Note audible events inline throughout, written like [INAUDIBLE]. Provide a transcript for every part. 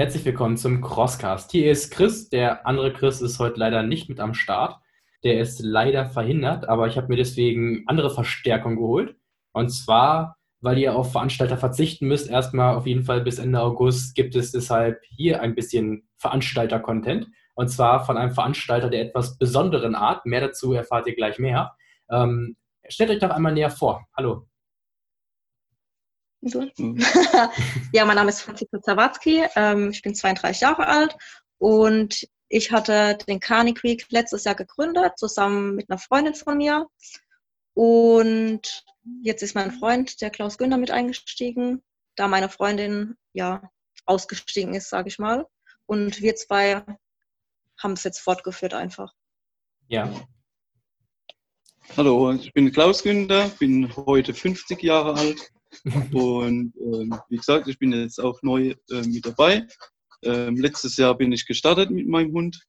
herzlich willkommen zum Crosscast. Hier ist Chris. Der andere Chris ist heute leider nicht mit am Start. Der ist leider verhindert, aber ich habe mir deswegen andere Verstärkung geholt. Und zwar, weil ihr auf Veranstalter verzichten müsst. Erstmal auf jeden Fall bis Ende August gibt es deshalb hier ein bisschen Veranstalter-Content. Und zwar von einem Veranstalter der etwas besonderen Art. Mehr dazu erfahrt ihr gleich mehr. Ähm, stellt euch doch einmal näher vor. Hallo. Mhm. [LAUGHS] ja, mein Name ist Franziska Zawatzki, ähm, ich bin 32 Jahre alt und ich hatte den Carney Creek letztes Jahr gegründet, zusammen mit einer Freundin von mir. Und jetzt ist mein Freund, der Klaus Günther, mit eingestiegen, da meine Freundin ja ausgestiegen ist, sage ich mal. Und wir zwei haben es jetzt fortgeführt einfach. Ja. Hallo, ich bin Klaus Günther, bin heute 50 Jahre alt und ähm, wie gesagt, ich bin jetzt auch neu äh, mit dabei. Ähm, letztes Jahr bin ich gestartet mit meinem Hund.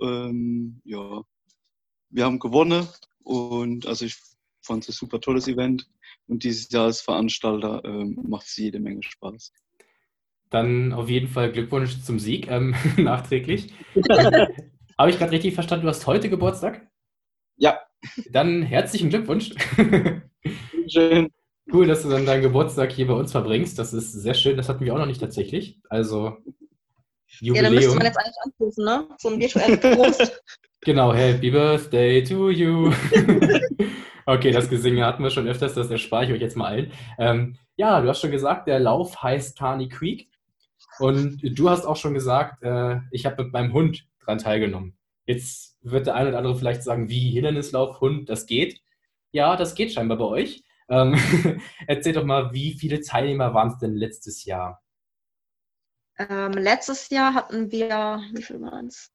Ähm, ja, wir haben gewonnen und also ich fand es ein super tolles Event und dieses Jahr als Veranstalter ähm, macht es jede Menge Spaß. Dann auf jeden Fall Glückwunsch zum Sieg ähm, [LAUGHS] nachträglich. [LAUGHS] Habe ich gerade richtig verstanden, du hast heute Geburtstag? Ja. Dann herzlichen Glückwunsch. Schön. Cool, dass du dann deinen Geburtstag hier bei uns verbringst. Das ist sehr schön. Das hatten wir auch noch nicht tatsächlich. Also Jubiläum. Ja, dann müsste man jetzt eigentlich anrufen, ne? So ein virtuellen Prost. [LAUGHS] genau, Happy Birthday to you. [LAUGHS] okay, das Gesinge hatten wir schon öfters, das erspare ich euch jetzt mal allen. Ähm, ja, du hast schon gesagt, der Lauf heißt Carney Creek. Und du hast auch schon gesagt, äh, ich habe mit meinem Hund dran teilgenommen. Jetzt wird der eine oder andere vielleicht sagen, wie Hindernislauf, Hund, das geht. Ja, das geht scheinbar bei euch. Ähm, [LAUGHS] erzähl doch mal, wie viele Teilnehmer waren es denn letztes Jahr? Ähm, letztes Jahr hatten wir, wie viel waren es?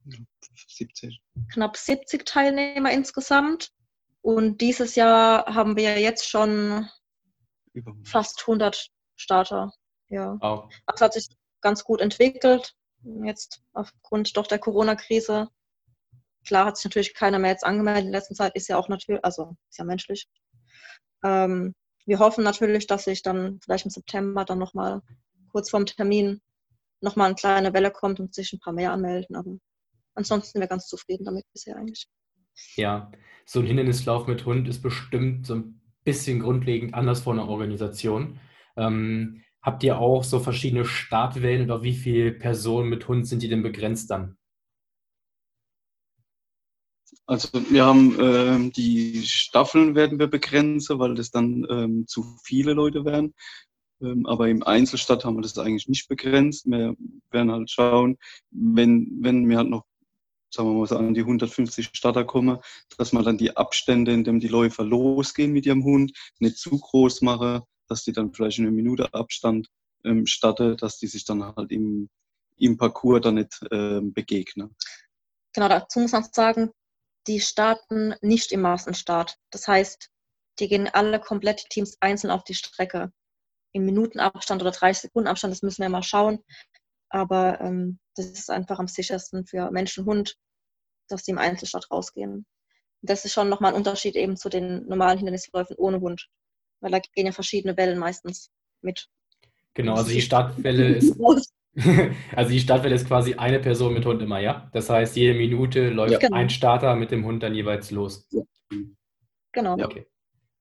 70. Knapp 70 Teilnehmer insgesamt. Und dieses Jahr haben wir jetzt schon fast 100 Starter. Ja. Oh. Das hat sich ganz gut entwickelt. Jetzt aufgrund doch der Corona-Krise. Klar hat sich natürlich keiner mehr jetzt angemeldet in letzter Zeit. Ist ja auch natürlich, also ist ja menschlich. Ähm, wir hoffen natürlich, dass sich dann vielleicht im September dann nochmal kurz vorm Termin nochmal eine kleine Welle kommt und sich ein paar mehr anmelden. Aber ansonsten sind wir ganz zufrieden damit bisher eigentlich. Ja, so ein Hindernislauf mit Hund ist bestimmt so ein bisschen grundlegend anders vor einer Organisation. Ähm, habt ihr auch so verschiedene Startwellen oder wie viele Personen mit Hund sind die denn begrenzt dann? Also wir haben ähm, die Staffeln werden wir begrenzen, weil das dann ähm, zu viele Leute wären. Ähm, aber im Einzelstadt haben wir das eigentlich nicht begrenzt. Wir werden halt schauen, wenn, wenn wir halt noch, sagen wir mal so an die 150 Starter kommen, dass man dann die Abstände, in denen die Läufer losgehen mit ihrem Hund, nicht zu groß mache, dass die dann vielleicht in einer Minute Abstand ähm, starten, dass die sich dann halt im, im Parcours dann nicht ähm, begegnen. Genau, dazu muss man sagen, die starten nicht im Massenstart. Das heißt, die gehen alle komplett die Teams einzeln auf die Strecke. Im Minutenabstand oder 30 Sekunden Abstand, das müssen wir mal schauen. Aber ähm, das ist einfach am sichersten für Mensch und Hund, dass sie im Einzelstart rausgehen. Und das ist schon nochmal ein Unterschied eben zu den normalen Hindernisläufen ohne Hund. Weil da gehen ja verschiedene Wellen meistens mit. Genau, also die Startwelle [LAUGHS] ist [LAUGHS] Also die Startwelle ist quasi eine Person mit Hund immer, ja? Das heißt, jede Minute läuft ja, genau. ein Starter mit dem Hund dann jeweils los. Ja. Genau. Okay.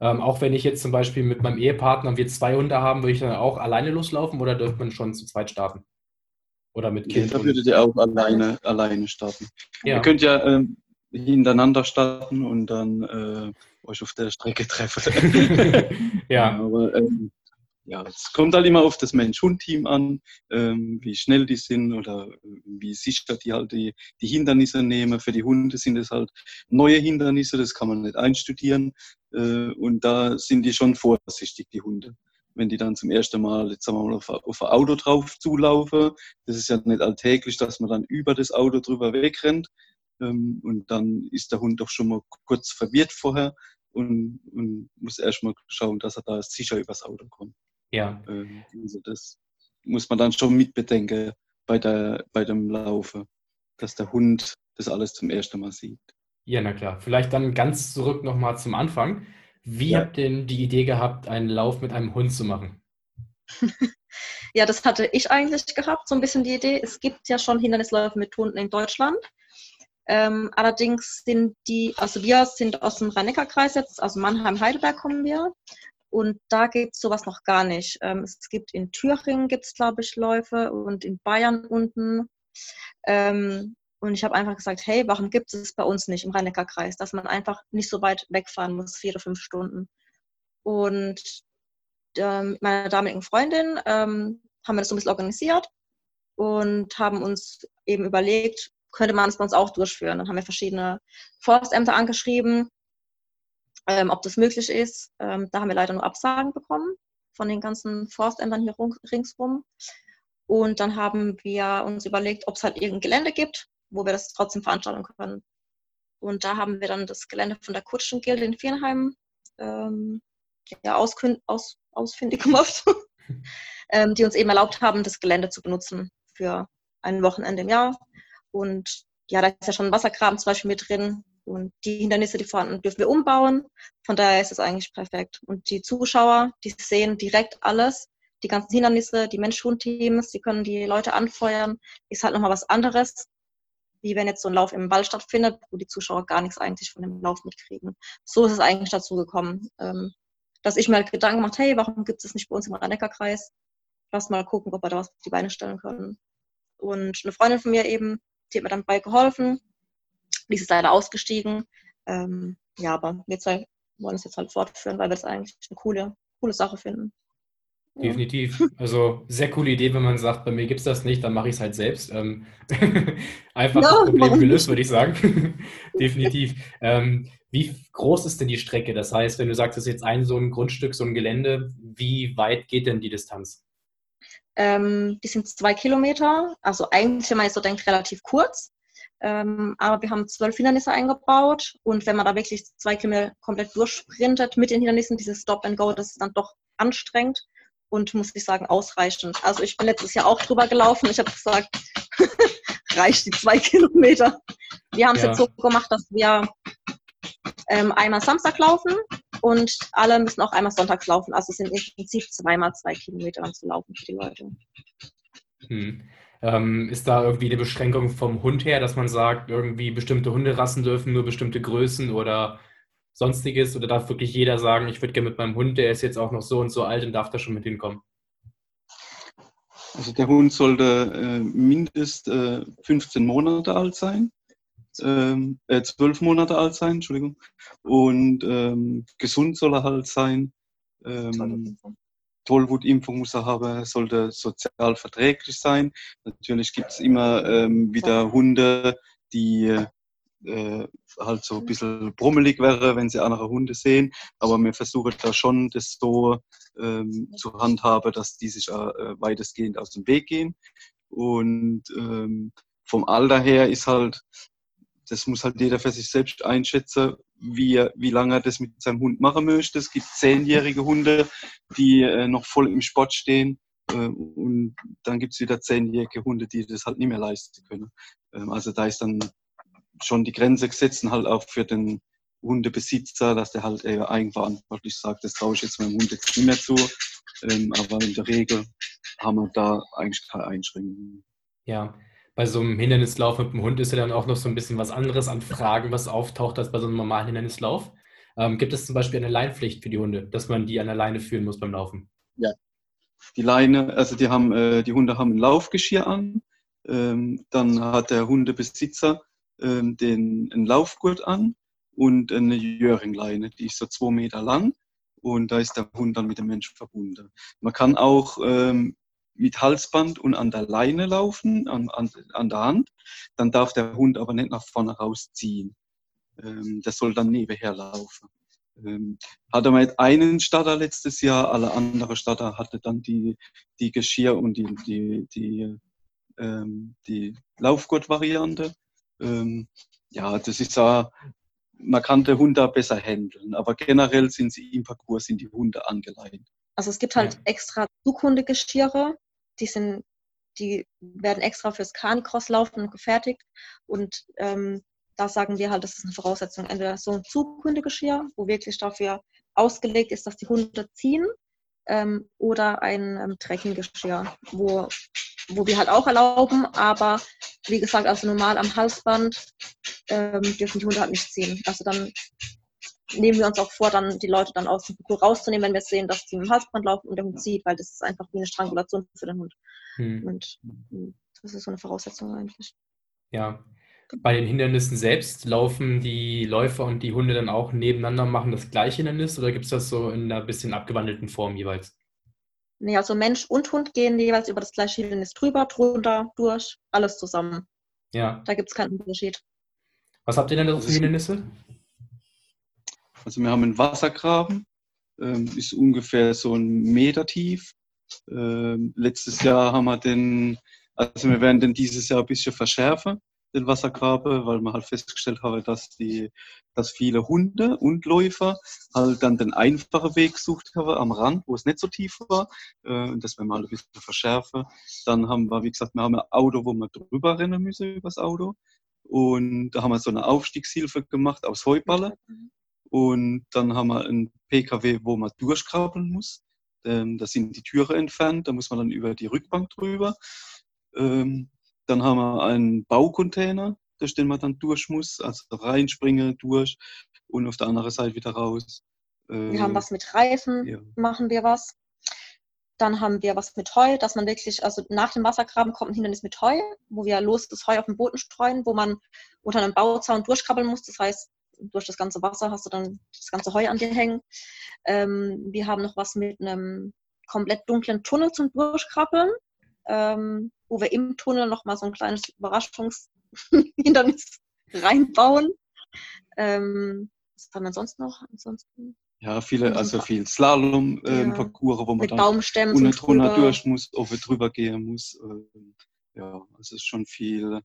Ähm, auch wenn ich jetzt zum Beispiel mit meinem Ehepartner und wir zwei Hunde haben, würde ich dann auch alleine loslaufen oder dürfte man schon zu zweit starten? Oder mit Kind? Ja, da würdet ihr auch alleine, alleine starten. Ja. Ihr könnt ja ähm, hintereinander starten und dann äh, euch auf der Strecke treffen. [LAUGHS] ja. [LAUGHS] Aber ähm, ja, es kommt halt immer auf das Mensch-Hund-Team an, ähm, wie schnell die sind oder äh, wie sicher die halt die, die Hindernisse nehmen. Für die Hunde sind es halt neue Hindernisse, das kann man nicht einstudieren. Äh, und da sind die schon vorsichtig, die Hunde. Wenn die dann zum ersten Mal, jetzt sagen wir mal, auf, auf ein Auto drauf zulaufen, das ist ja nicht alltäglich, dass man dann über das Auto drüber wegrennt. Ähm, und dann ist der Hund doch schon mal kurz verwirrt vorher und, und muss erstmal schauen, dass er da sicher übers Auto kommt. Ja. Ähm, also das muss man dann schon mitbedenken bei, der, bei dem Laufe, dass der Hund das alles zum ersten Mal sieht. Ja, na klar. Vielleicht dann ganz zurück nochmal zum Wie ja. habt ihr denn die Idee gehabt, einen Lauf mit einem Hund zu machen? [LAUGHS] ja, das hatte ich eigentlich gehabt, so ein bisschen die Idee. Es gibt ja schon Hindernisläufe mit Hunden in Deutschland. Ähm, allerdings sind die, also wir sind aus dem Rhein-Neckar-Kreis jetzt, also Mannheim-Heidelberg kommen wir. Und da gibt es sowas noch gar nicht. Ähm, es gibt in Thüringen, gibt es, glaube ich, Läufe und in Bayern unten. Ähm, und ich habe einfach gesagt, hey, warum gibt es bei uns nicht im Rhein-Neckar-Kreis, dass man einfach nicht so weit wegfahren muss, vier oder fünf Stunden. Und ähm, meiner damaligen Freundin ähm, haben wir das so ein bisschen organisiert und haben uns eben überlegt, könnte man es bei uns auch durchführen. Dann haben wir verschiedene Forstämter angeschrieben, ähm, ob das möglich ist. Ähm, da haben wir leider nur Absagen bekommen von den ganzen Forstämtern hier ringsrum. Und dann haben wir uns überlegt, ob es halt irgendein Gelände gibt, wo wir das trotzdem veranstalten können. Und da haben wir dann das Gelände von der Kutschengilde in Viernheim ähm, ja, aus, ausfindig [LAUGHS] gemacht, [LAUGHS] ähm, die uns eben erlaubt haben, das Gelände zu benutzen für ein Wochenende im Jahr. Und ja, da ist ja schon ein Wassergraben zum Beispiel mit drin. Und die Hindernisse, die vorhanden, dürfen wir umbauen. Von daher ist es eigentlich perfekt. Und die Zuschauer, die sehen direkt alles. Die ganzen Hindernisse, die Mensch-Hund-Teams, die können die Leute anfeuern. Ist halt nochmal was anderes, wie wenn jetzt so ein Lauf im Wald stattfindet, wo die Zuschauer gar nichts eigentlich von dem Lauf mitkriegen. So ist es eigentlich dazu gekommen, ähm, dass ich mir halt Gedanken gemacht, hey, warum gibt es nicht bei uns im Rhein-Neckar-Kreis? Lass mal gucken, ob wir da was auf die Beine stellen können. Und eine Freundin von mir eben, die hat mir dann dabei geholfen. Die ist leider ausgestiegen. Ähm, ja, aber wir zwei wollen es jetzt halt fortführen, weil wir es eigentlich eine coole, coole Sache finden. Definitiv. Also sehr coole Idee, wenn man sagt, bei mir gibt es das nicht, dann mache ich es halt selbst. Ähm, [LAUGHS] einfach ja, das Problem gelöst, würde ich sagen. [LAUGHS] Definitiv. Ähm, wie groß ist denn die Strecke? Das heißt, wenn du sagst, es ist jetzt ein so ein Grundstück, so ein Gelände, wie weit geht denn die Distanz? Ähm, die sind zwei Kilometer, also eigentlich, wenn man jetzt so denkt, relativ kurz. Ähm, aber wir haben zwölf Hindernisse eingebaut und wenn man da wirklich zwei Kilometer komplett durchsprintet mit den Hindernissen, dieses Stop and Go, das ist dann doch anstrengend und muss ich sagen, ausreichend. Also ich bin letztes Jahr auch drüber gelaufen. Ich habe gesagt, [LAUGHS] reicht die zwei Kilometer. Wir haben es ja. jetzt so gemacht, dass wir ähm, einmal Samstag laufen und alle müssen auch einmal sonntags laufen. Also es sind im Prinzip zweimal zwei Kilometer zu laufen für die Leute. Hm. Ähm, ist da irgendwie eine Beschränkung vom Hund her, dass man sagt, irgendwie bestimmte Hunderassen dürfen nur bestimmte Größen oder sonstiges? Oder darf wirklich jeder sagen, ich würde gerne mit meinem Hund, der ist jetzt auch noch so und so alt und darf da schon mit hinkommen? Also der Hund sollte äh, mindest äh, 15 Monate alt sein, ähm, äh, 12 Monate alt sein, Entschuldigung. Und ähm, gesund soll er halt sein. Ähm, Tollwutimpfung muss er haben, sollte sozial verträglich sein. Natürlich gibt es immer ähm, wieder Hunde, die äh, halt so ein bisschen brummelig wäre, wenn sie andere Hunde sehen. Aber wir versuchen da schon, das so ähm, zu handhaben, dass die sich äh, weitestgehend aus dem Weg gehen. Und ähm, vom Alter her ist halt, das muss halt jeder für sich selbst einschätzen, wie, wie lange er das mit seinem Hund machen möchte. Es gibt zehnjährige Hunde, die äh, noch voll im Sport stehen. Äh, und dann gibt es wieder zehnjährige Hunde, die das halt nicht mehr leisten können. Ähm, also da ist dann schon die Grenze gesetzt und halt auch für den Hundebesitzer, dass der halt eher eigenverantwortlich sagt, das traue ich jetzt meinem Hund jetzt nicht mehr zu. Ähm, aber in der Regel haben wir da eigentlich keine Einschränkungen. Ja, bei so einem Hindernislauf mit dem Hund ist ja dann auch noch so ein bisschen was anderes an Fragen, was auftaucht, als bei so einem normalen Hindernislauf. Ähm, gibt es zum Beispiel eine Leinpflicht für die Hunde, dass man die an der Leine führen muss beim Laufen? Ja. Die Leine, also die haben, äh, die Hunde haben ein Laufgeschirr an. Ähm, dann hat der Hundebesitzer ähm, den, einen Laufgurt an und eine Jöringleine, die ist so zwei Meter lang und da ist der Hund dann mit dem Menschen verbunden. Man kann auch ähm, mit Halsband und an der Leine laufen, an, an, an der Hand. Dann darf der Hund aber nicht nach vorne rausziehen. Ähm, der soll dann nebenher laufen. Ähm, hatte man einen Starter letztes Jahr, alle anderen Starter hatte dann die, die Geschirr und die, die, die, ähm, die Laufgurt-Variante. Ähm, ja, das ist ja, man kann den Hund da besser handeln, aber generell sind sie im Parcours, sind die Hunde angeleitet. Also es gibt halt extra Zughundegeschiere, die sind, die werden extra fürs Canicross laufen gefertigt und ähm, da sagen wir halt, das ist eine Voraussetzung, entweder so ein Zughundegeschirr, wo wirklich dafür ausgelegt ist, dass die Hunde ziehen, ähm, oder ein ähm, Trekkinggeschirr, wo, wo wir halt auch erlauben, aber wie gesagt, also normal am Halsband ähm, dürfen die Hunde halt nicht ziehen. Also dann nehmen wir uns auch vor, dann die Leute dann aus dem Parcours rauszunehmen, wenn wir sehen, dass die mit dem Halsband laufen und der Hund zieht, weil das ist einfach wie eine Strangulation für den Hund. Hm. Und hm, das ist so eine Voraussetzung eigentlich. Ja. Bei den Hindernissen selbst laufen die Läufer und die Hunde dann auch nebeneinander, machen das gleiche Hindernis oder gibt es das so in einer bisschen abgewandelten Form jeweils? Nee, also Mensch und Hund gehen jeweils über das gleiche Hindernis drüber, drunter, durch, alles zusammen. Ja. Da gibt es keinen Unterschied. Was habt ihr denn da für Hindernisse? Also wir haben einen Wassergraben, ähm, ist ungefähr so ein Meter tief. Ähm, letztes Jahr haben wir den, also wir werden den dieses Jahr ein bisschen verschärfen, den Wassergraben, weil wir halt festgestellt haben, dass die, dass viele Hunde und Läufer halt dann den einfachen Weg gesucht haben am Rand, wo es nicht so tief war. Äh, das werden wir mal ein bisschen verschärfen. Dann haben wir, wie gesagt, wir haben ein Auto, wo wir drüber rennen müssen über das Auto. Und da haben wir so eine Aufstiegshilfe gemacht aus Heuballe. Und dann haben wir einen PKW, wo man durchkrabbeln muss. Ähm, da sind die Türen entfernt, da muss man dann über die Rückbank drüber. Ähm, dann haben wir einen Baucontainer, durch den man dann durch muss, also reinspringen, durch und auf der anderen Seite wieder raus. Äh, wir haben was mit Reifen, ja. machen wir was. Dann haben wir was mit Heu, dass man wirklich, also nach dem Wassergraben kommt ein Hindernis mit Heu, wo wir los das Heu auf den Boden streuen, wo man unter einem Bauzaun durchkrabbeln muss. Das heißt, durch das ganze Wasser hast du dann das ganze Heu an dir hängen. Ähm, wir haben noch was mit einem komplett dunklen Tunnel zum Durchkrabbeln, ähm, wo wir im Tunnel nochmal so ein kleines Überraschungshindernis [LAUGHS] reinbauen. Ähm, was haben wir sonst noch? Ansonsten ja, viele, also viel Slalom-Parcours, ähm, wo man dann Baumstämmen unten drunter durch muss, ob drüber gehen muss. Ähm, ja, also es ist schon viel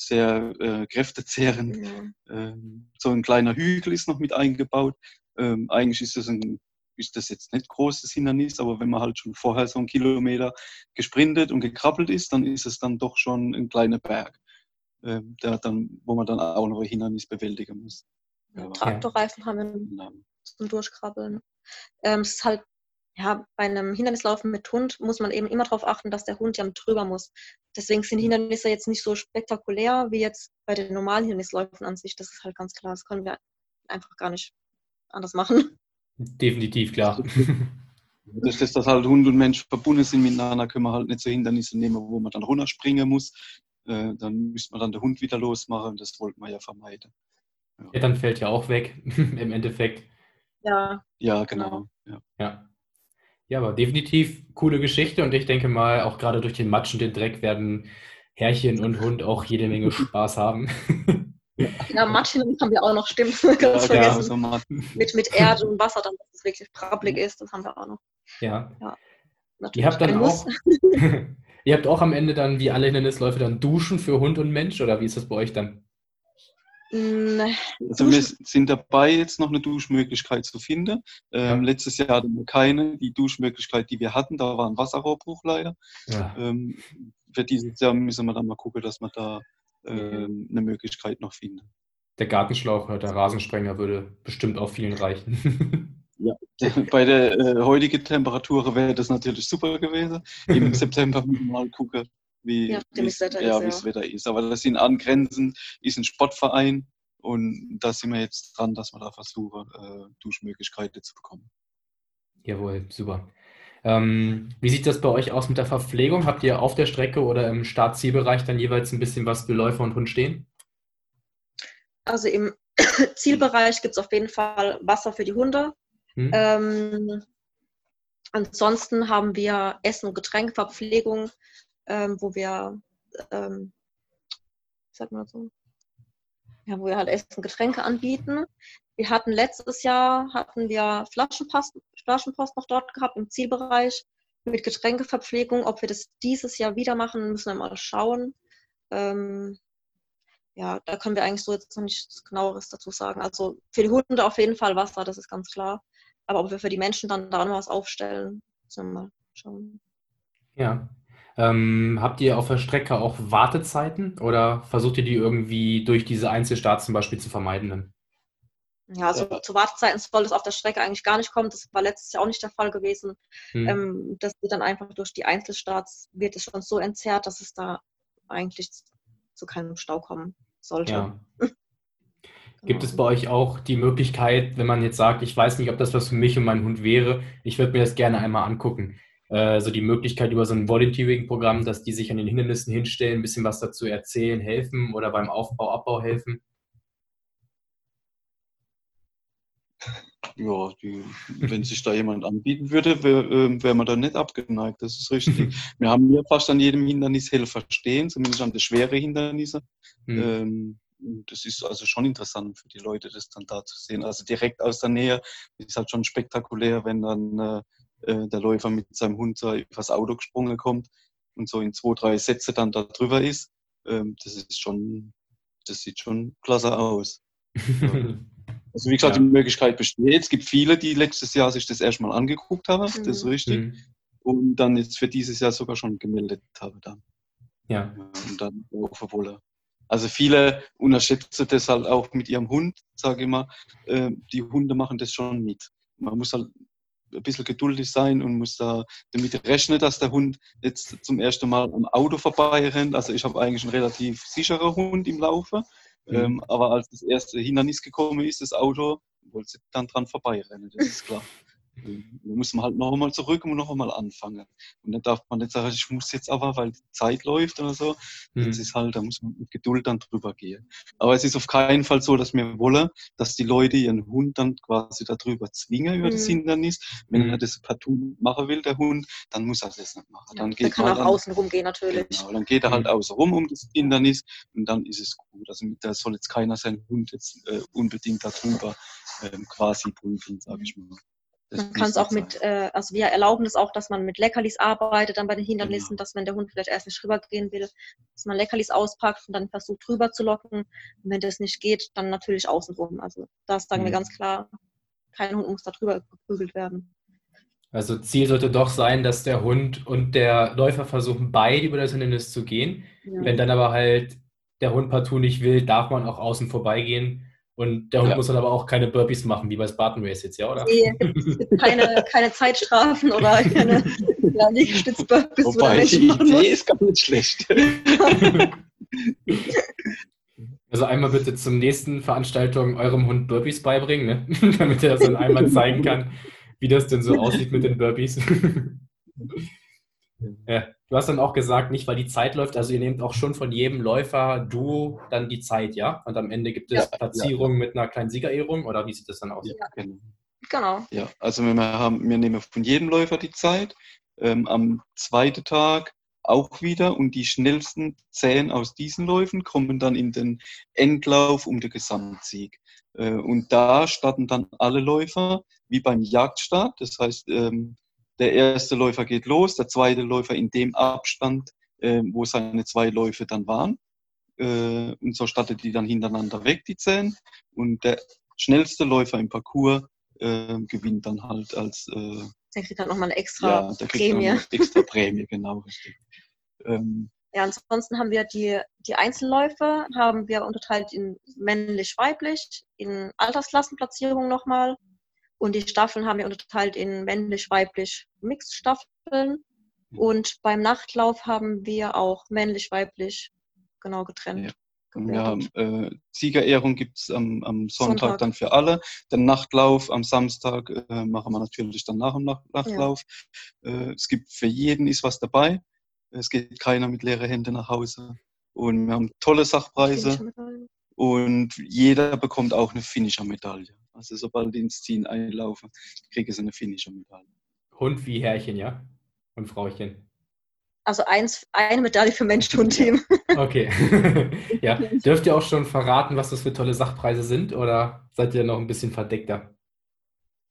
sehr äh, kräftezehrend. Ja. Ähm, so ein kleiner Hügel ist noch mit eingebaut. Ähm, eigentlich ist das, ein, ist das jetzt nicht großes Hindernis, aber wenn man halt schon vorher so einen Kilometer gesprintet und gekrabbelt ist, dann ist es dann doch schon ein kleiner Berg, äh, der dann, wo man dann auch noch ein Hindernis bewältigen muss. Ja, Traktorreifen haben wir zum Durchkrabbeln. Ähm, es ist halt ja, bei einem Hindernislaufen mit Hund muss man eben immer darauf achten, dass der Hund ja drüber muss. Deswegen sind Hindernisse jetzt nicht so spektakulär wie jetzt bei den normalen Hindernisläufen an sich. Das ist halt ganz klar. Das können wir einfach gar nicht anders machen. Definitiv, klar. [LAUGHS] Das, dass halt Hund und Mensch verbunden sind miteinander, können wir halt nicht so Hindernisse nehmen, wo man dann runterspringen muss. Äh, dann müsste man dann den Hund wieder losmachen. Das wollten wir ja vermeiden. Ja, ja dann fällt ja auch weg, [LAUGHS] im Endeffekt. Ja. Ja, genau. Ja. ja. Ja, aber definitiv coole Geschichte und ich denke mal, auch gerade durch den Matsch und den Dreck werden Herrchen und Hund auch jede Menge [LAUGHS] Spaß haben. Ja, Matschen haben wir auch noch, stimmt. Ganz ja, vergessen. Ja, mit, mit Erde und Wasser, dann, dass es wirklich prabbelig ist, das haben wir auch noch. Ja. ja ihr habt dann auch, [LAUGHS] ihr habt auch am Ende dann, wie alle Hindernisläufe, dann Duschen für Hund und Mensch oder wie ist das bei euch dann? Also wir sind dabei, jetzt noch eine Duschmöglichkeit zu finden. Ähm, ja. Letztes Jahr hatten wir keine. Die Duschmöglichkeit, die wir hatten, da war ein Wasserrohrbruch leider. Ja. Ähm, für dieses Jahr müssen wir dann mal gucken, dass wir da ähm, eine Möglichkeit noch finden. Der Gartenschlauch oder der Rasensprenger würde bestimmt auch vielen reichen. [LAUGHS] Ja, [LAUGHS] bei der äh, heutigen Temperatur wäre das natürlich super gewesen. Im [LAUGHS] September mal gucken, wie ja, es Wetter, ja, ja. Wetter ist. Aber das sind angrenzend, ist ein Sportverein und da sind wir jetzt dran, dass wir da versuchen, äh, Duschmöglichkeiten zu bekommen. Jawohl, super. Ähm, wie sieht das bei euch aus mit der Verpflegung? Habt ihr auf der Strecke oder im Startzielbereich dann jeweils ein bisschen was für Läufer und Hund stehen? Also im [COUGHS] Zielbereich gibt es auf jeden Fall Wasser für die Hunde. Hm. Ähm, ansonsten haben wir Essen und Getränkverpflegung ähm, wo wir, ähm, sag mal so, ja, wo wir halt Essen, Getränke anbieten. Wir hatten letztes Jahr hatten wir Flaschenpost, Flaschenpost noch dort gehabt im Zielbereich mit Getränkeverpflegung. Ob wir das dieses Jahr wieder machen, müssen wir mal schauen. Ähm, ja, da können wir eigentlich so jetzt noch nichts genaueres dazu sagen. Also für die Hunde auf jeden Fall Wasser, das ist ganz klar. Aber ob wir für die Menschen dann da noch was aufstellen, müssen wir mal schauen. Ja, ähm, habt ihr auf der Strecke auch Wartezeiten oder versucht ihr die irgendwie durch diese Einzelstarts zum Beispiel zu vermeiden? Ja, also ja. zu Wartezeiten soll es auf der Strecke eigentlich gar nicht kommen. Das war letztes Jahr auch nicht der Fall gewesen. Hm. Ähm, das wird dann einfach durch die Einzelstarts wird es schon so entzerrt, dass es da eigentlich zu keinem Stau kommen sollte. Ja. [LAUGHS] Gibt es bei euch auch die Möglichkeit, wenn man jetzt sagt, ich weiß nicht, ob das was für mich und meinen Hund wäre, ich würde mir das gerne einmal angucken. Äh, so die Möglichkeit über so ein Volunteering-Programm, dass die sich an den Hindernissen hinstellen, ein bisschen was dazu erzählen, helfen oder beim Aufbau, Abbau helfen? Ja, die, wenn sich da jemand anbieten würde, wäre äh, wär man da nicht abgeneigt. Das ist richtig. [LAUGHS] Wir haben ja fast an jedem Hindernis Helfer stehen, zumindest an den schweren Hindernissen. Mhm. Ähm, das ist also schon interessant für die Leute, das dann da zu sehen. Also direkt aus der Nähe ist halt schon spektakulär, wenn dann äh, äh der Läufer mit seinem Hund so übers Auto gesprungen kommt und so in zwei, drei Sätze dann da drüber ist. Ähm, das ist schon, das sieht schon klasse aus. [LAUGHS] also wie gesagt, ja. die Möglichkeit besteht. Es gibt viele, die letztes Jahr sich das erstmal angeguckt haben, mhm. das ist mhm. richtig. Mhm. Und dann jetzt für dieses Jahr sogar schon gemeldet haben dann. Ja. Und dann laufen wollen. Also viele unterschätzen das halt auch mit ihrem Hund, sage ich mal. Äh, die Hunde machen das schon mit. Man muss halt ein bisschen geduldig sein und muss da damit rechnen, dass der Hund jetzt zum ersten Mal am Auto vorbei rennt. Also ich habe eigentlich einen relativ sicherer Hund im Laufe. Mhm. Ähm, aber als das erste Hindernis gekommen ist, das Auto, wollte sie dann dran vorbeirennen, das ist klar. Da muss man halt noch einmal zurück und noch einmal anfangen. Und dann darf man nicht sagen, ich muss jetzt aber, weil die Zeit läuft oder so. Mhm. Das ist halt, da muss man mit Geduld dann drüber gehen. Aber es ist auf keinen Fall so, dass wir wollen, dass die Leute ihren Hund dann quasi darüber zwingen über mhm. das Hindernis. Wenn mhm. er das partout machen will, der Hund, dann muss er das nicht machen. Dann ja, geht kann er auch außen rumgehen natürlich. Genau, dann geht er halt mhm. außen rum um das Hindernis und dann ist es gut. Also da soll jetzt keiner seinen Hund jetzt äh, unbedingt darüber ähm, quasi prüfen, sage ich mal. Man kann es auch mit, äh, also wir erlauben es auch, dass man mit Leckerlis arbeitet, dann bei den Hindernissen, genau. dass wenn der Hund vielleicht erst nicht rübergehen will, dass man Leckerlis auspackt und dann versucht rüber zu locken. Und wenn das nicht geht, dann natürlich außenrum. Also das sagen mhm. wir ganz klar, kein Hund muss da drüber geprügelt werden. Also Ziel sollte doch sein, dass der Hund und der Läufer versuchen, beide über das Hindernis zu gehen. Ja. Wenn dann aber halt der Hund partout nicht will, darf man auch außen vorbeigehen und der Hund ja. muss dann aber auch keine Burpees machen, wie bei Spartan Race jetzt, ja, oder? Nee, keine, [LAUGHS] keine Zeitstrafen oder keine ja, Liegestütz-Burpees. Wobei, die Idee ist gar nicht schlecht. [LAUGHS] Also einmal bitte zum nächsten Veranstaltung eurem Hund Burpees beibringen, ne? [LAUGHS] damit er das dann einmal zeigen kann, wie das denn so aussieht mit den Burpees. ja. Du hast dann auch gesagt, nicht weil die Zeit läuft, also ihr nehmt auch schon von jedem Läufer du dann die Zeit, ja? Und am Ende gibt es ja, Platzierungen ja. mit einer kleinen Siegerehrung oder wie sieht das dann aus? Ja, genau. genau. Ja, also wir, haben, wir nehmen von jedem Läufer die Zeit. Ähm, am zweiten Tag auch wieder und die schnellsten zehn aus diesen Läufen kommen dann in den Endlauf um den Gesamtsieg. Äh, und da starten dann alle Läufer wie beim Jagdstart. Das heißt, ähm, der erste Läufer geht los, der zweite Läufer in dem Abstand, äh, wo seine zwei Läufe dann waren. Äh, und so startet die dann hintereinander weg, die zehn. Und der schnellste Läufer im Parcours äh, gewinnt dann halt als. Äh, der kriegt dann nochmal eine extra ja, Prämie. Eine extra Prämie, genau, richtig. Ähm, ja, ansonsten haben wir die, die Einzelläufe, haben wir unterteilt in männlich-weiblich, in Altersklassenplatzierung nochmal und die Staffeln haben wir unterteilt in männlich-weiblich Mixstaffeln. Mhm. Und beim Nachtlauf haben wir auch männlich-weiblich genau getrennt. Ja. Ja, äh, Siegerehrung gibt es am, am Sonntag, Sonntag, dann für alle. Den Nachtlauf am Samstag äh, machen wir natürlich dann nach dem Nachtlauf. Ja. Äh, es gibt für jeden ist was dabei. Es geht keiner mit leeren Händen nach Hause. Und wir haben tolle Sachpreise. Und jeder bekommt auch eine Finisher-Medaille. Also sobald die ins Ziel einlaufen, kriegen sie eine Finisher-Medaille. Hund wie Herrchen, ja? Und Frauchen. Also eins, eine Medaille für Mensch und Team. Okay. [LAUGHS] ja. [LAUGHS] Dürft ihr auch schon verraten, was das für tolle Sachpreise sind oder seid ihr noch ein bisschen verdeckter?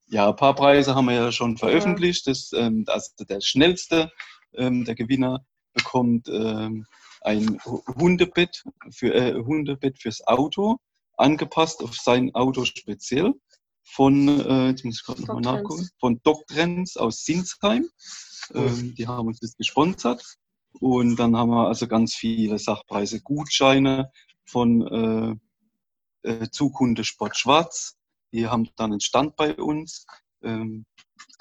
Ja, ein paar Preise haben wir ja schon veröffentlicht. Das, ähm, also der schnellste, ähm, der Gewinner, bekommt ähm, ein Hundebett, für, äh, Hundebett fürs Auto angepasst auf sein Auto speziell von, äh, jetzt muss ich gerade nochmal nachgucken, von Doctrens aus Sinsheim. Ähm, die haben uns das gesponsert. Und dann haben wir also ganz viele Sachpreise, Gutscheine von äh, äh, Zukunde Sport Schwarz, Die haben dann einen Stand bei uns. Ähm,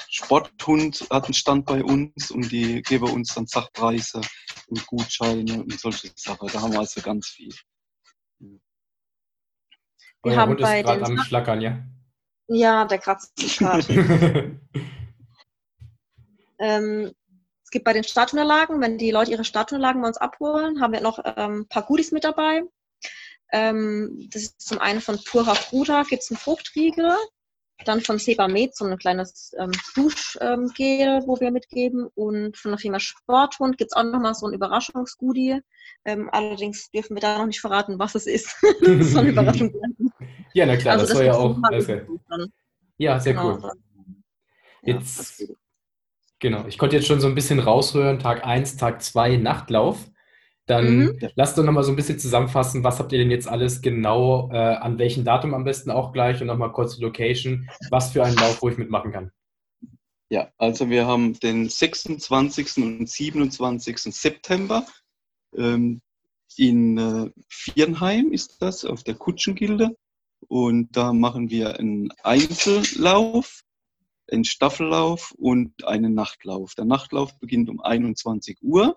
Sporthund hat einen Stand bei uns und die geben uns dann Sachpreise und Gutscheine und solche Sachen. Da haben wir also ganz viel. Wir Euer haben Hund ist gerade am Schlackern, ja? Ja, der kratzt sich gerade. [LAUGHS] ähm, es gibt bei den Startunterlagen, wenn die Leute ihre Startunterlagen bei uns abholen, haben wir noch ähm, ein paar Goodies mit dabei. Ähm, das ist zum einen von Pura Fruta, gibt es einen Fruchtriegel. Dann von Sebamed so ein kleines ähm, Duschgel, wo wir mitgeben. Und von der Firma Sporthund gibt es auch nochmal so ein Überraschungsgoodie. Ähm, allerdings dürfen wir da noch nicht verraten, was es ist. [LAUGHS] das ist so eine [LAUGHS] Überraschung. Ja, na klar, also das, das soll ja auch. Ja, sehr genau. cool. Jetzt, genau, ich konnte jetzt schon so ein bisschen raushören, Tag 1, Tag 2, Nachtlauf. Dann mhm. lasst doch nochmal so ein bisschen zusammenfassen, was habt ihr denn jetzt alles genau, äh, an welchem Datum am besten auch gleich und nochmal kurz die Location, was für einen Lauf, wo ich mitmachen kann. Ja, also wir haben den 26. und 27. September ähm, in äh, Viernheim ist das, auf der Kutschengilde. Und da machen wir einen Einzellauf, einen Staffellauf und einen Nachtlauf. Der Nachtlauf beginnt um 21 Uhr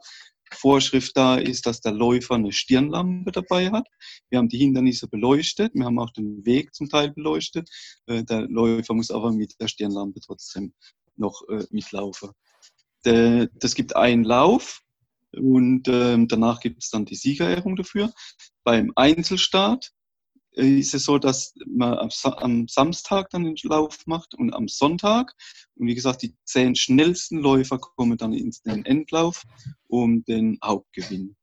Vorschrift da ist, dass der Läufer eine Stirnlampe dabei hat. Wir haben die Hindernisse beleuchtet, wir haben auch den Weg zum Teil beleuchtet. Äh, der Läufer muss aber mit der Stirnlampe trotzdem noch äh, mitlaufen. Das gibt einen Lauf und ähm, danach gibt es dann die Siegerehrung dafür. Beim Einzelstart äh, ist es so, dass man am Samstag dann den Lauf macht und am Sonntag. Und wie gesagt, die zehn schnellsten Läufer kommen dann in den Endlauf um den Hauptgewinn.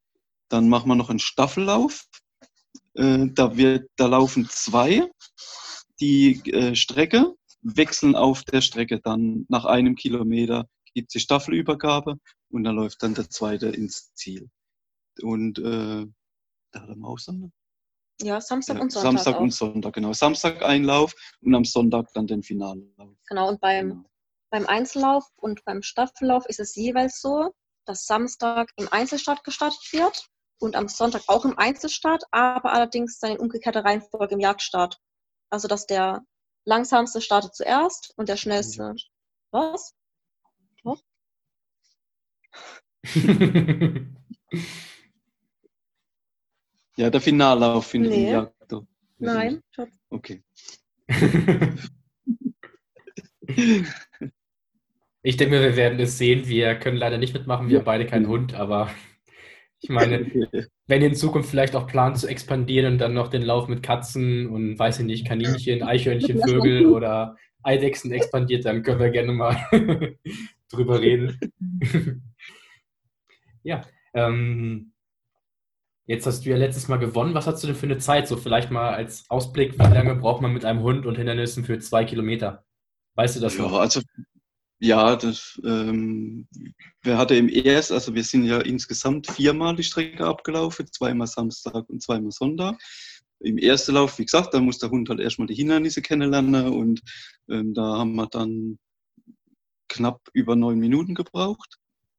Dann machen wir noch einen Staffellauf. Äh, da, wird, da laufen zwei die äh, Strecke, wechseln auf der Strecke dann nach einem Kilometer gibt es die Staffelübergabe und dann läuft dann der zweite ins Ziel. Und äh, da hat er auch Sonntag. Ja, Samstag und Sonntag. Samstag auch. und Sonntag, genau. Samstag Einlauf und am Sonntag dann den Finallauf. Genau, und beim, genau. beim Einzellauf und beim Staffellauf ist es jeweils so, dass Samstag im Einzelstart gestartet wird und am Sonntag auch im Einzelstart, aber allerdings dann in umgekehrter Reihenfolge im Jagdstart. Also, dass der langsamste startet zuerst und der schnellste. Ja. Was? Doch? [LAUGHS] [LAUGHS] Ja, der Finallauf findet nee. im Jagd. Nein. Okay. [LAUGHS] ich denke mir, wir werden es sehen. Wir können leider nicht mitmachen. Wir ja. haben beide keinen Hund, aber [LAUGHS] ich meine, wenn ihr in Zukunft vielleicht auch plant zu expandieren und dann noch den Lauf mit Katzen und weiß ich nicht, Kaninchen, Eichhörnchen, Vögel oder Eidechsen expandiert, dann können wir gerne mal [LAUGHS] drüber reden. ja, ähm, Jetzt hast du ja letztes Mal gewonnen. Was hast du denn für eine Zeit? So vielleicht mal als Ausblick, wie lange braucht man mit einem Hund und Hindernissen für zwei Kilometer? Weißt du das ja, noch? Also, ja, das, ähm, wir hatten im erst, also wir sind ja insgesamt viermal die Strecke abgelaufen, zweimal Samstag und zweimal Sonntag. Im ersten Lauf, wie gesagt, da muss der Hund halt erstmal die Hindernisse kennenlernen und ähm, da haben wir dann knapp über neun Minuten gebraucht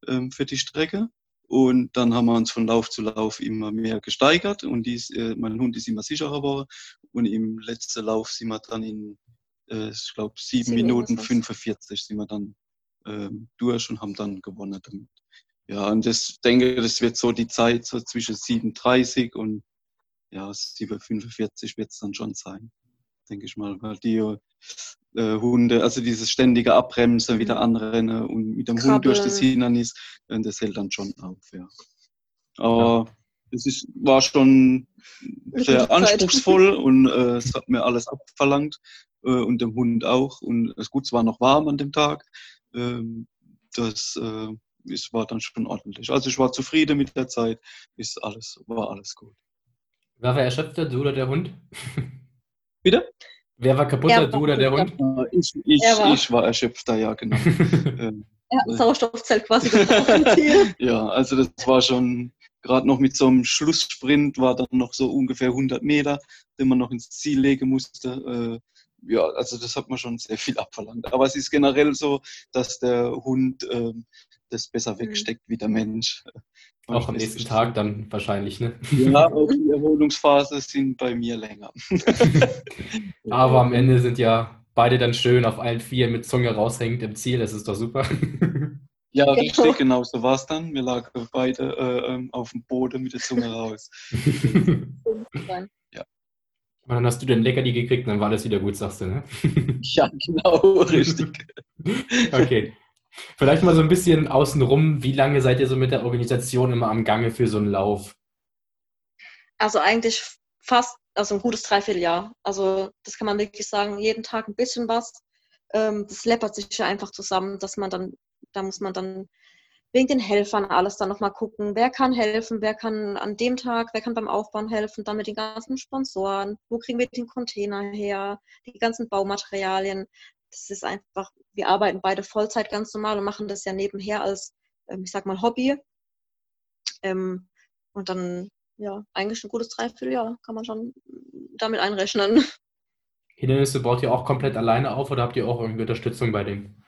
ähm, für die Strecke. Und dann haben wir uns von Lauf zu Lauf immer mehr gesteigert und dies, äh, mein Hund ist immer sicherer geworden. Und im letzten Lauf sind wir dann in, äh, ich glaube, sieben Minuten 45 sind wir dann äh, durch und haben dann gewonnen damit. Ja, und das denke das wird so die Zeit so zwischen 7,30 und ja, 7,45 wird es dann schon sein, denke ich mal, weil die äh, Hunde, also dieses ständige Abbremsen, wieder mhm. anrennen und mit dem Krabbeln. Hund durch das Hindernis, äh, das hält dann schon auf, ja. Aber ja. es ist, war schon sehr anspruchsvoll und äh, es hat mir alles abverlangt äh, und dem Hund auch. Und es gut, es war noch warm an dem Tag. Ähm, das äh, es war dann schon ordentlich. Also ich war zufrieden mit der Zeit, ist alles, war alles gut. War er erschöpfter, du oder der Hund? Bitte? Wer war kaputter, du oder der Hund? Ich, ich, war. ich war erschöpfter, ja, genau. [LAUGHS] ähm, er hat ein Sauerstoffzelt quasi [LAUGHS] Ja, also das war schon, gerade noch mit so einem Schlusssprint war dann noch so ungefähr 100 Meter, den man noch ins Ziel legen musste. Äh, ja, also das hat man schon sehr viel abverlangt. Aber es ist generell so, dass der Hund äh, das besser mhm. wegsteckt wie der Mensch. [LAUGHS] Auch am nächsten Tag dann wahrscheinlich, ne? Ja, [LAUGHS] auch die Erholungsphase sind bei mir länger. [LAUGHS] Aber am Ende sind ja beide dann schön auf allen vier mit Zunge raushängend im Ziel, das ist doch super. Ja, richtig, genau so war es dann. Wir lagen beide äh, ähm, auf dem Boden mit der Zunge raus. ja. Und dann hast du den Leckerli gekriegt und dann war das wieder gut, sagst du, ne? ja, genau, richtig. okay. Vielleicht mal so ein bisschen außenrum. Wie lange seid ihr so mit der Organisation immer am Gange für so einen Lauf? Also eigentlich fast, also ein gutes Dreivierteljahr. Also das kann man wirklich sagen, jeden Tag ein bisschen was. Ähm, das läppert sich ja einfach zusammen, dass man dann da muss man dann wegen den Helfern alles dann nochmal gucken, wer kann helfen, wer kann an dem Tag, wer kann beim Aufbauen helfen, dann mit den ganzen Sponsoren, wo kriegen wir den Container her, die ganzen Baumaterialien. Das ist einfach, wir arbeiten beide Vollzeit ganz normal und machen das ja nebenher als, ähm, ich sag mal, Hobby. Ähm, und dann, ja, eigentlich ein gutes Dreivierteljahr kann man schon damit einrechnen. Hindernisse baut ihr auch komplett alleine auf oder habt ihr auch irgendwie Unterstützung bei dem?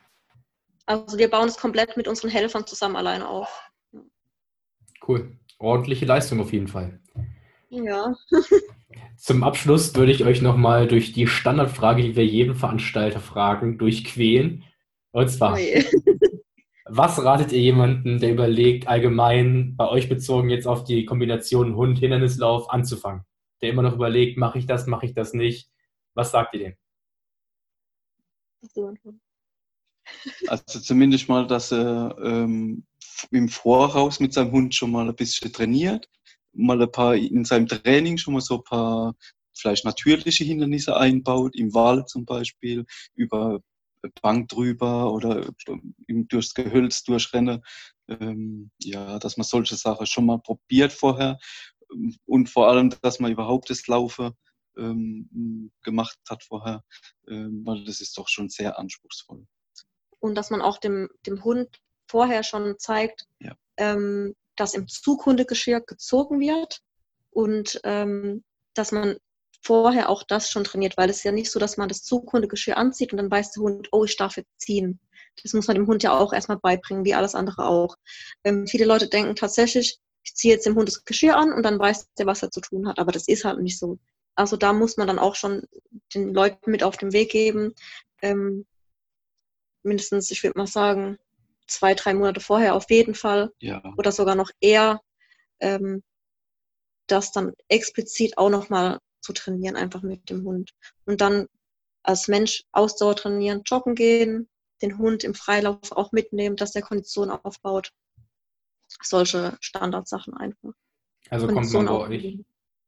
Also wir bauen es komplett mit unseren Helfern zusammen alleine auf. Cool. Ordentliche Leistung auf jeden Fall. Ja. [LAUGHS] Zum Abschluss würde ich euch nochmal durch die Standardfrage, die wir jeden Veranstalter fragen, durchquälen. Und zwar, oh [LAUGHS] was ratet ihr jemandem, der überlegt, allgemein bei euch bezogen jetzt auf die Kombination Hund-Hindernislauf anzufangen? Der immer noch überlegt, mache ich das, mache ich das nicht? Was sagt ihr dem? Also zumindest mal, dass er ähm, im Voraus mit seinem Hund schon mal ein bisschen trainiert, mal ein paar in seinem Training schon mal so ein paar vielleicht natürliche Hindernisse einbaut, im Wald zum Beispiel, über Bank drüber oder durchs Gehölz durchrennen. Ähm, ja, dass man solche Sachen schon mal probiert vorher und vor allem, dass man überhaupt das Laufen ähm, gemacht hat vorher, ähm, weil das ist doch schon sehr anspruchsvoll und dass man auch dem, dem Hund vorher schon zeigt, ja. ähm, dass im Zughundegeschirr gezogen wird und ähm, dass man vorher auch das schon trainiert, weil es ja nicht so, dass man das Zughundegeschirr anzieht und dann weiß der Hund, oh, ich darf jetzt ziehen. Das muss man dem Hund ja auch erstmal beibringen, wie alles andere auch. Ähm, viele Leute denken tatsächlich, ich ziehe jetzt dem Hund das Geschirr an und dann weiß der, was er zu tun hat. Aber das ist halt nicht so. Also da muss man dann auch schon den Leuten mit auf den Weg geben, ähm, mindestens, ich würde mal sagen, zwei, drei Monate vorher auf jeden Fall ja. oder sogar noch eher, ähm, das dann explizit auch nochmal zu trainieren, einfach mit dem Hund. Und dann als Mensch Ausdauer trainieren, joggen gehen, den Hund im Freilauf auch mitnehmen, dass der Kondition aufbaut. Solche Standardsachen einfach. Also kommt man bei euch,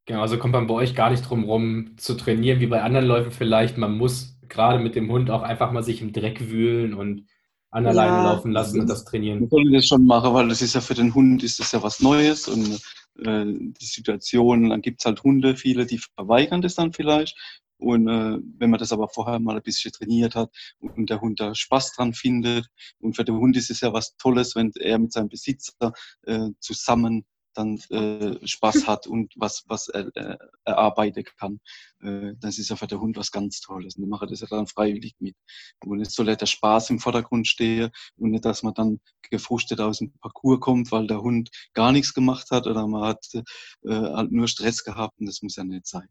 genau, also kommt man bei euch gar nicht drum rum zu trainieren, wie bei anderen Läufen vielleicht. Man muss gerade mit dem Hund auch einfach mal sich im Dreck wühlen und an alleine ja, laufen lassen und das trainieren. Man soll das schon machen, weil das ist ja für den Hund ist das ja was Neues und äh, die Situation, dann gibt es halt Hunde, viele, die verweigern das dann vielleicht. Und äh, wenn man das aber vorher mal ein bisschen trainiert hat und der Hund da Spaß dran findet, und für den Hund ist es ja was Tolles, wenn er mit seinem Besitzer äh, zusammen dann äh, Spaß [LAUGHS] hat und was, was er äh, erarbeiten kann. Äh, das ist ja für den Hund was ganz Tolles. Und die machen das ja dann freiwillig mit. Und es soll ja der Spaß im Vordergrund stehen und nicht, dass man dann gefrustet aus dem Parcours kommt, weil der Hund gar nichts gemacht hat oder man hat äh, halt nur Stress gehabt und das muss ja nicht sein.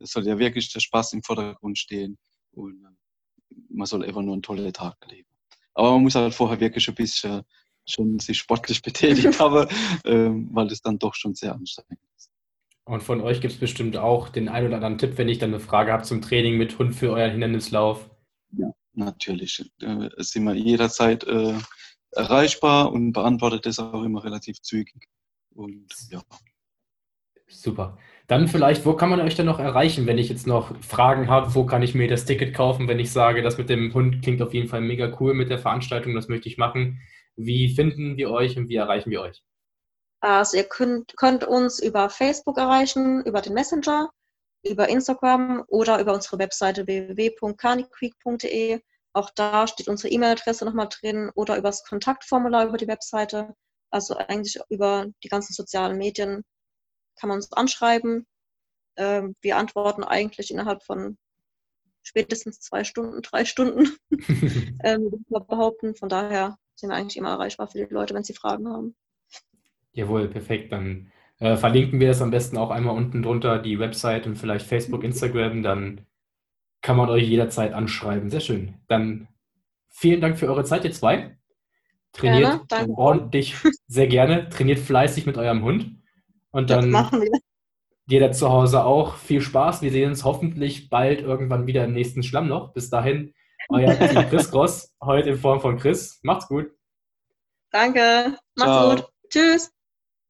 Es soll ja wirklich der Spaß im Vordergrund stehen und äh, man soll einfach nur einen tollen Tag erleben. Aber man muss halt vorher wirklich ein bisschen schon sich sportlich [LAUGHS] betätigt [LAUGHS] habe, ähm, weil das dann doch schon sehr anstrengend ist. Und von euch gibt es bestimmt auch den einen oder anderen Tipp, wenn ich dann eine Frage habe zum Training mit Hund für euren Hindernislauf. Ja, natürlich. Äh, sind wir jederzeit äh, erreichbar und beantwortet das auch immer relativ zügig. Und ja. Super. Dann vielleicht, wo kann man euch denn noch erreichen, wenn ich jetzt noch Fragen habe? Wo kann ich mir das Ticket kaufen, wenn ich sage, das mit dem Hund klingt auf jeden Fall mega cool mit der Veranstaltung, das möchte ich machen? Wie finden wir euch und wie erreichen wir euch? Also ihr könnt, könnt uns über Facebook erreichen, über den Messenger, über Instagram oder über unsere Webseite www.carnicreek.de. Auch da steht unsere E-Mail-Adresse nochmal drin oder über das Kontaktformular über die Webseite. Also eigentlich über die ganzen sozialen Medien kann man uns anschreiben. Ähm, wir antworten eigentlich innerhalb von spätestens zwei Stunden, drei Stunden, [LAUGHS] ähm, behaupten. Von daher sind wir eigentlich immer erreichbar für die Leute, wenn sie Fragen haben. Jawohl, perfekt. Dann äh, verlinken wir das am besten auch einmal unten drunter, die Website und vielleicht Facebook, Instagram. Dann kann man euch jederzeit anschreiben. Sehr schön. Dann vielen Dank für eure Zeit, ihr zwei. Trainiert gerne, ordentlich, sehr gerne. Trainiert fleißig mit eurem Hund. Und dann jeder zu Hause auch viel Spaß. Wir sehen uns hoffentlich bald irgendwann wieder im nächsten Schlammloch. Bis dahin, euer [LAUGHS] Chris Gross, heute in Form von Chris. Macht's gut. Danke. Macht's Ciao. gut. Tschüss.